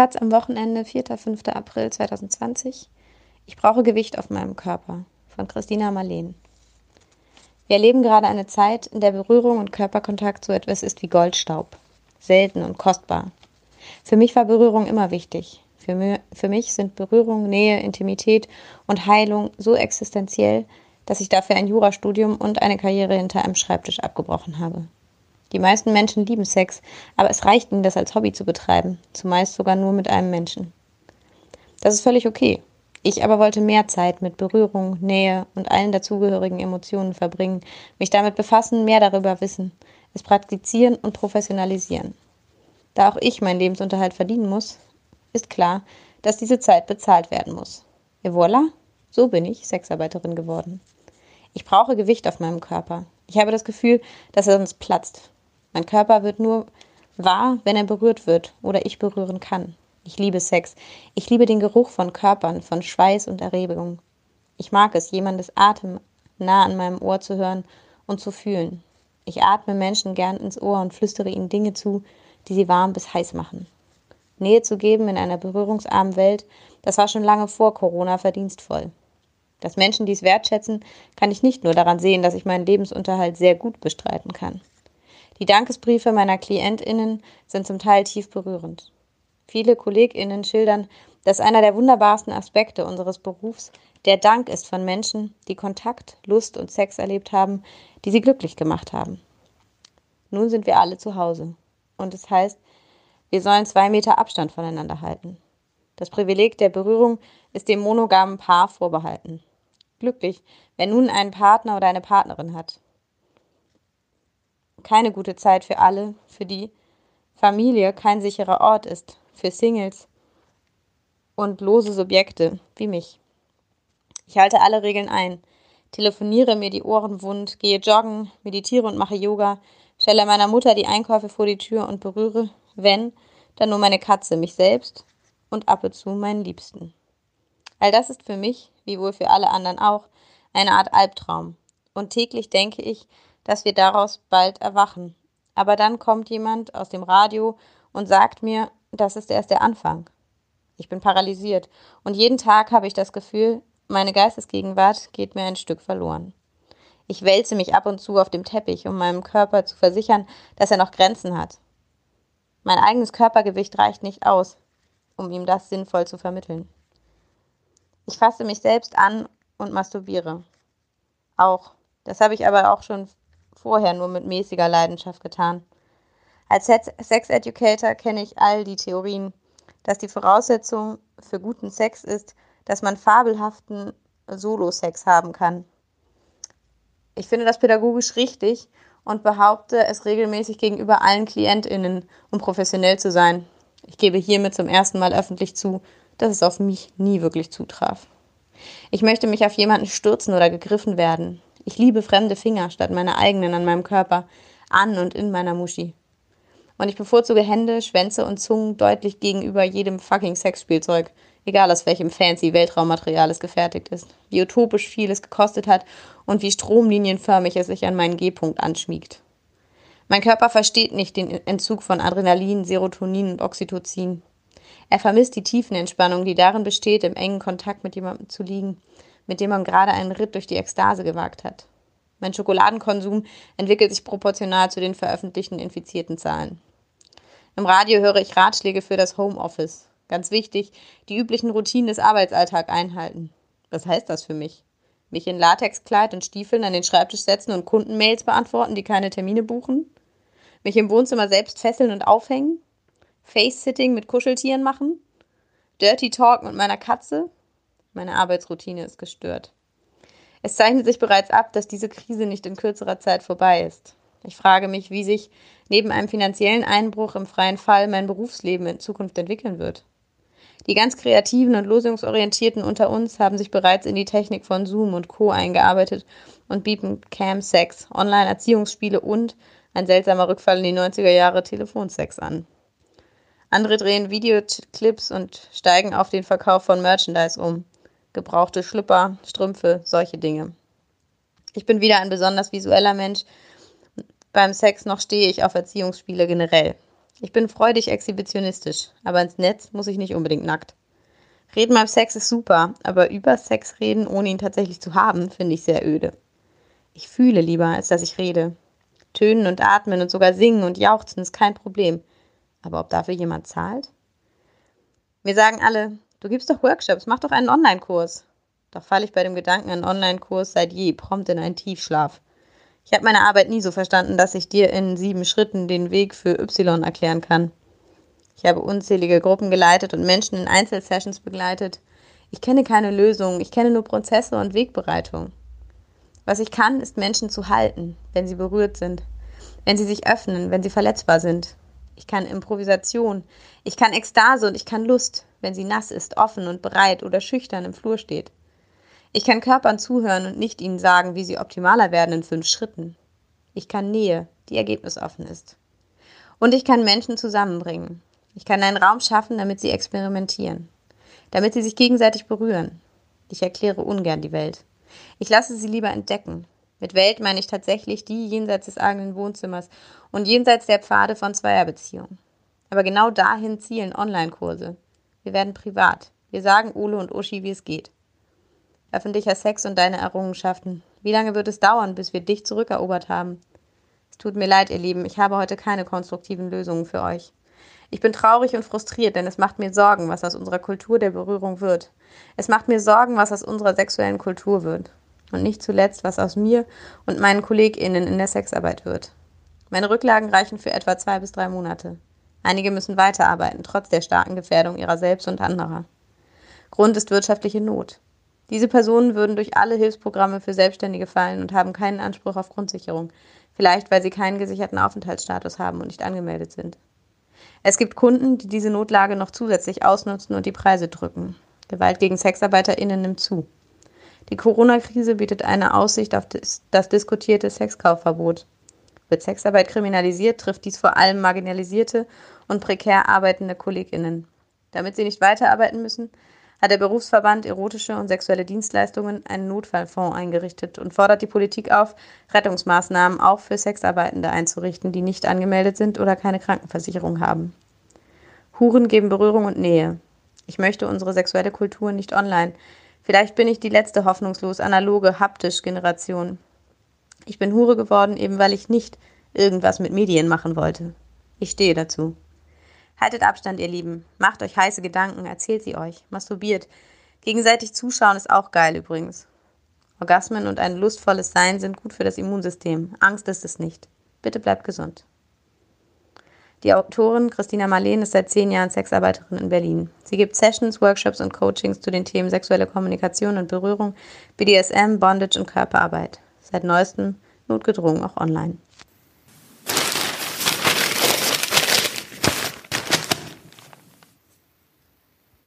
Taz am Wochenende, 4. 5. April 2020. Ich brauche Gewicht auf meinem Körper von Christina Marleen. Wir erleben gerade eine Zeit, in der Berührung und Körperkontakt so etwas ist wie Goldstaub. Selten und kostbar. Für mich war Berührung immer wichtig. Für, mir, für mich sind Berührung, Nähe, Intimität und Heilung so existenziell, dass ich dafür ein Jurastudium und eine Karriere hinter einem Schreibtisch abgebrochen habe. Die meisten Menschen lieben Sex, aber es reicht ihnen, das als Hobby zu betreiben, zumeist sogar nur mit einem Menschen. Das ist völlig okay. Ich aber wollte mehr Zeit mit Berührung, Nähe und allen dazugehörigen Emotionen verbringen, mich damit befassen, mehr darüber wissen, es praktizieren und professionalisieren. Da auch ich meinen Lebensunterhalt verdienen muss, ist klar, dass diese Zeit bezahlt werden muss. Et voilà, so bin ich Sexarbeiterin geworden. Ich brauche Gewicht auf meinem Körper. Ich habe das Gefühl, dass er sonst platzt. Mein Körper wird nur wahr, wenn er berührt wird oder ich berühren kann. Ich liebe Sex. Ich liebe den Geruch von Körpern, von Schweiß und Erregung. Ich mag es, jemandes Atem nah an meinem Ohr zu hören und zu fühlen. Ich atme Menschen gern ins Ohr und flüstere ihnen Dinge zu, die sie warm bis heiß machen. Nähe zu geben in einer berührungsarmen Welt, das war schon lange vor Corona verdienstvoll. Dass Menschen dies wertschätzen, kann ich nicht nur daran sehen, dass ich meinen Lebensunterhalt sehr gut bestreiten kann. Die Dankesbriefe meiner KlientInnen sind zum Teil tief berührend. Viele KollegInnen schildern, dass einer der wunderbarsten Aspekte unseres Berufs der Dank ist von Menschen, die Kontakt, Lust und Sex erlebt haben, die sie glücklich gemacht haben. Nun sind wir alle zu Hause. Und es heißt, wir sollen zwei Meter Abstand voneinander halten. Das Privileg der Berührung ist dem monogamen Paar vorbehalten. Glücklich, wer nun einen Partner oder eine Partnerin hat keine gute Zeit für alle, für die Familie kein sicherer Ort ist, für Singles und lose Subjekte wie mich. Ich halte alle Regeln ein, telefoniere mir die Ohren wund, gehe joggen, meditiere und mache Yoga, stelle meiner Mutter die Einkäufe vor die Tür und berühre, wenn, dann nur meine Katze, mich selbst und ab und zu meinen Liebsten. All das ist für mich, wie wohl für alle anderen auch, eine Art Albtraum. Und täglich denke ich, dass wir daraus bald erwachen. Aber dann kommt jemand aus dem Radio und sagt mir, das ist erst der Anfang. Ich bin paralysiert und jeden Tag habe ich das Gefühl, meine Geistesgegenwart geht mir ein Stück verloren. Ich wälze mich ab und zu auf dem Teppich, um meinem Körper zu versichern, dass er noch Grenzen hat. Mein eigenes Körpergewicht reicht nicht aus, um ihm das sinnvoll zu vermitteln. Ich fasse mich selbst an und masturbiere. Auch. Das habe ich aber auch schon vorher nur mit mäßiger Leidenschaft getan. Als Sex Educator kenne ich all die Theorien, dass die Voraussetzung für guten Sex ist, dass man fabelhaften Solo-Sex haben kann. Ich finde das pädagogisch richtig und behaupte es regelmäßig gegenüber allen KlientInnen, um professionell zu sein. Ich gebe hiermit zum ersten Mal öffentlich zu, dass es auf mich nie wirklich zutraf. Ich möchte mich auf jemanden stürzen oder gegriffen werden. Ich liebe fremde Finger statt meiner eigenen an meinem Körper, an und in meiner Muschi. Und ich bevorzuge Hände, Schwänze und Zungen deutlich gegenüber jedem fucking Sexspielzeug, egal aus welchem fancy Weltraummaterial es gefertigt ist, wie utopisch viel es gekostet hat und wie stromlinienförmig es sich an meinen G-Punkt anschmiegt. Mein Körper versteht nicht den Entzug von Adrenalin, Serotonin und Oxytocin. Er vermisst die Tiefenentspannung, die darin besteht, im engen Kontakt mit jemandem zu liegen, mit dem man gerade einen Ritt durch die Ekstase gewagt hat. Mein Schokoladenkonsum entwickelt sich proportional zu den veröffentlichten infizierten Zahlen. Im Radio höre ich Ratschläge für das Homeoffice. Ganz wichtig, die üblichen Routinen des Arbeitsalltags einhalten. Was heißt das für mich? Mich in Latexkleid und Stiefeln an den Schreibtisch setzen und Kundenmails beantworten, die keine Termine buchen? Mich im Wohnzimmer selbst fesseln und aufhängen? Face-Sitting mit Kuscheltieren machen? Dirty Talk mit meiner Katze? Meine Arbeitsroutine ist gestört. Es zeichnet sich bereits ab, dass diese Krise nicht in kürzerer Zeit vorbei ist. Ich frage mich, wie sich neben einem finanziellen Einbruch im freien Fall mein Berufsleben in Zukunft entwickeln wird. Die ganz kreativen und lösungsorientierten unter uns haben sich bereits in die Technik von Zoom und Co. eingearbeitet und bieten Cam-Sex, Online-Erziehungsspiele und ein seltsamer Rückfall in die 90er Jahre Telefonsex an. Andere drehen Videoclips und steigen auf den Verkauf von Merchandise um gebrauchte Schlüpper, Strümpfe, solche Dinge. Ich bin wieder ein besonders visueller Mensch. Beim Sex noch stehe ich auf Erziehungsspiele generell. Ich bin freudig exhibitionistisch, aber ins Netz muss ich nicht unbedingt nackt. Reden beim Sex ist super, aber über Sex reden, ohne ihn tatsächlich zu haben, finde ich sehr öde. Ich fühle lieber, als dass ich rede. Tönen und atmen und sogar singen und jauchzen ist kein Problem. Aber ob dafür jemand zahlt? Wir sagen alle, du gibst doch Workshops, mach doch einen Online-Kurs. Doch falle ich bei dem Gedanken an Online-Kurs seit je prompt in einen Tiefschlaf. Ich habe meine Arbeit nie so verstanden, dass ich dir in sieben Schritten den Weg für Y erklären kann. Ich habe unzählige Gruppen geleitet und Menschen in Einzelsessions begleitet. Ich kenne keine Lösung, ich kenne nur Prozesse und Wegbereitung. Was ich kann, ist Menschen zu halten, wenn sie berührt sind, wenn sie sich öffnen, wenn sie verletzbar sind. Ich kann Improvisation, ich kann Ekstase und ich kann Lust, wenn sie nass ist, offen und bereit oder schüchtern im Flur steht. Ich kann Körpern zuhören und nicht ihnen sagen, wie sie optimaler werden in fünf Schritten. Ich kann Nähe, die ergebnisoffen ist. Und ich kann Menschen zusammenbringen. Ich kann einen Raum schaffen, damit sie experimentieren, damit sie sich gegenseitig berühren. Ich erkläre ungern die Welt. Ich lasse sie lieber entdecken. Mit Welt meine ich tatsächlich die jenseits des eigenen Wohnzimmers und jenseits der Pfade von Zweierbeziehungen. Aber genau dahin zielen Online-Kurse. Wir werden privat. Wir sagen Ole und Uschi, wie es geht öffentlicher Sex und deine Errungenschaften. Wie lange wird es dauern, bis wir dich zurückerobert haben? Es tut mir leid, ihr Lieben, ich habe heute keine konstruktiven Lösungen für euch. Ich bin traurig und frustriert, denn es macht mir Sorgen, was aus unserer Kultur der Berührung wird. Es macht mir Sorgen, was aus unserer sexuellen Kultur wird. Und nicht zuletzt, was aus mir und meinen KollegInnen in der Sexarbeit wird. Meine Rücklagen reichen für etwa zwei bis drei Monate. Einige müssen weiterarbeiten, trotz der starken Gefährdung ihrer selbst und anderer. Grund ist wirtschaftliche Not. Diese Personen würden durch alle Hilfsprogramme für Selbstständige fallen und haben keinen Anspruch auf Grundsicherung, vielleicht weil sie keinen gesicherten Aufenthaltsstatus haben und nicht angemeldet sind. Es gibt Kunden, die diese Notlage noch zusätzlich ausnutzen und die Preise drücken. Gewalt gegen SexarbeiterInnen nimmt zu. Die Corona-Krise bietet eine Aussicht auf das diskutierte Sexkaufverbot. Wird Sexarbeit kriminalisiert, trifft dies vor allem marginalisierte und prekär arbeitende KollegInnen. Damit sie nicht weiterarbeiten müssen, hat der Berufsverband Erotische und Sexuelle Dienstleistungen einen Notfallfonds eingerichtet und fordert die Politik auf, Rettungsmaßnahmen auch für Sexarbeitende einzurichten, die nicht angemeldet sind oder keine Krankenversicherung haben. Huren geben Berührung und Nähe. Ich möchte unsere sexuelle Kultur nicht online. Vielleicht bin ich die letzte hoffnungslos analoge, haptisch Generation. Ich bin Hure geworden, eben weil ich nicht irgendwas mit Medien machen wollte. Ich stehe dazu. Haltet Abstand, ihr Lieben. Macht euch heiße Gedanken, erzählt sie euch. Masturbiert. Gegenseitig zuschauen ist auch geil übrigens. Orgasmen und ein lustvolles Sein sind gut für das Immunsystem. Angst ist es nicht. Bitte bleibt gesund. Die Autorin Christina Marleen ist seit zehn Jahren Sexarbeiterin in Berlin. Sie gibt Sessions, Workshops und Coachings zu den Themen sexuelle Kommunikation und Berührung, BDSM, Bondage und Körperarbeit. Seit neuestem notgedrungen auch online.